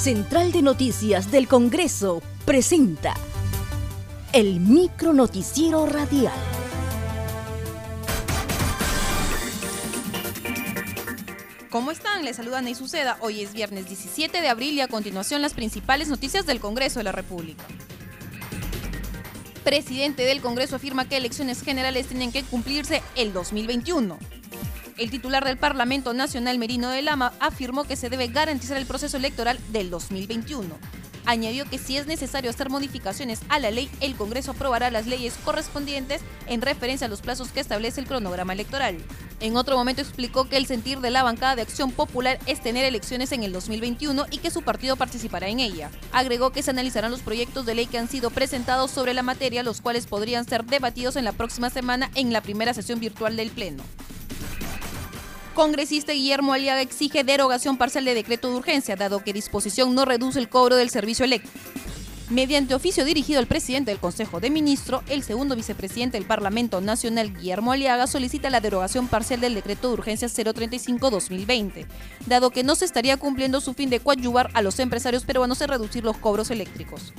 Central de Noticias del Congreso presenta el micro noticiero radial. ¿Cómo están? Les saluda Ney Suceda. Hoy es viernes 17 de abril y a continuación las principales noticias del Congreso de la República. Presidente del Congreso afirma que elecciones generales tienen que cumplirse el 2021. El titular del Parlamento Nacional, Merino de Lama, afirmó que se debe garantizar el proceso electoral del 2021. Añadió que si es necesario hacer modificaciones a la ley, el Congreso aprobará las leyes correspondientes en referencia a los plazos que establece el cronograma electoral. En otro momento explicó que el sentir de la bancada de Acción Popular es tener elecciones en el 2021 y que su partido participará en ella. Agregó que se analizarán los proyectos de ley que han sido presentados sobre la materia, los cuales podrían ser debatidos en la próxima semana en la primera sesión virtual del Pleno. Congresista Guillermo Aliaga exige derogación parcial de decreto de urgencia, dado que disposición no reduce el cobro del servicio eléctrico. Mediante oficio dirigido al presidente del Consejo de Ministros, el segundo vicepresidente del Parlamento Nacional, Guillermo Aliaga, solicita la derogación parcial del decreto de urgencia 035-2020, dado que no se estaría cumpliendo su fin de coadyuvar a los empresarios peruanos en reducir los cobros eléctricos.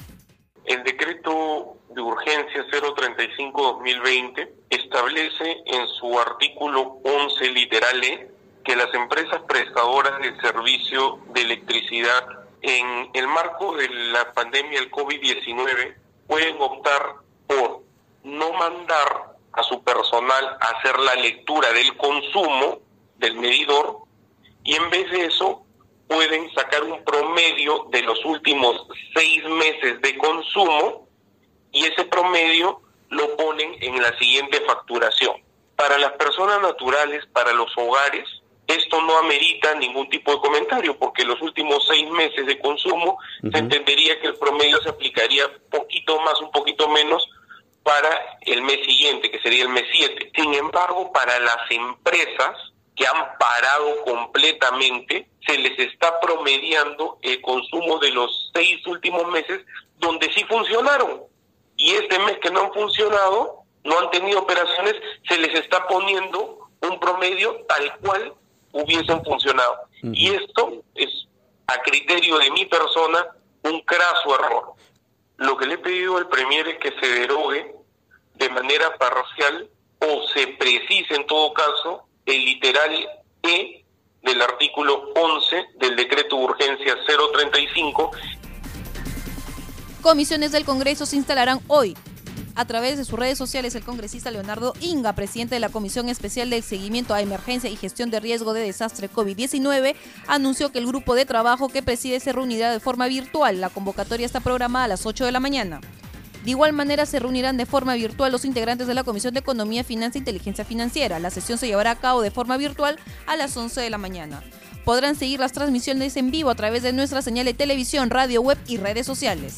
El decreto de urgencia 035-2020 establece en su artículo 11 literal E que las empresas prestadoras de servicio de electricidad en el marco de la pandemia del COVID-19 pueden optar por no mandar a su personal a hacer la lectura del consumo del medidor y en vez de eso pueden sacar un promedio de los últimos seis meses de consumo y ese promedio lo ponen en la siguiente facturación. Para las personas naturales, para los hogares, esto no amerita ningún tipo de comentario porque los últimos seis meses de consumo se entendería que el promedio se aplicaría poquito más, un poquito menos para el mes siguiente, que sería el mes 7. Sin embargo, para las empresas que han parado completamente, se les está promediando el consumo de los seis últimos meses donde sí funcionaron. Y este mes que no han funcionado, no han tenido operaciones, se les está poniendo un promedio tal cual hubiesen funcionado. Y esto es, a criterio de mi persona, un craso error. Lo que le he pedido al Premier es que se derogue de manera parcial o se precise en todo caso el literal E del artículo 11 del decreto de urgencia 035. Comisiones del Congreso se instalarán hoy. A través de sus redes sociales, el congresista Leonardo Inga, presidente de la Comisión Especial de Seguimiento a Emergencia y Gestión de Riesgo de Desastre COVID-19, anunció que el grupo de trabajo que preside se reunirá de forma virtual. La convocatoria está programada a las 8 de la mañana. De igual manera, se reunirán de forma virtual los integrantes de la Comisión de Economía, Finanza e Inteligencia Financiera. La sesión se llevará a cabo de forma virtual a las 11 de la mañana. Podrán seguir las transmisiones en vivo a través de nuestra señal de televisión, radio web y redes sociales.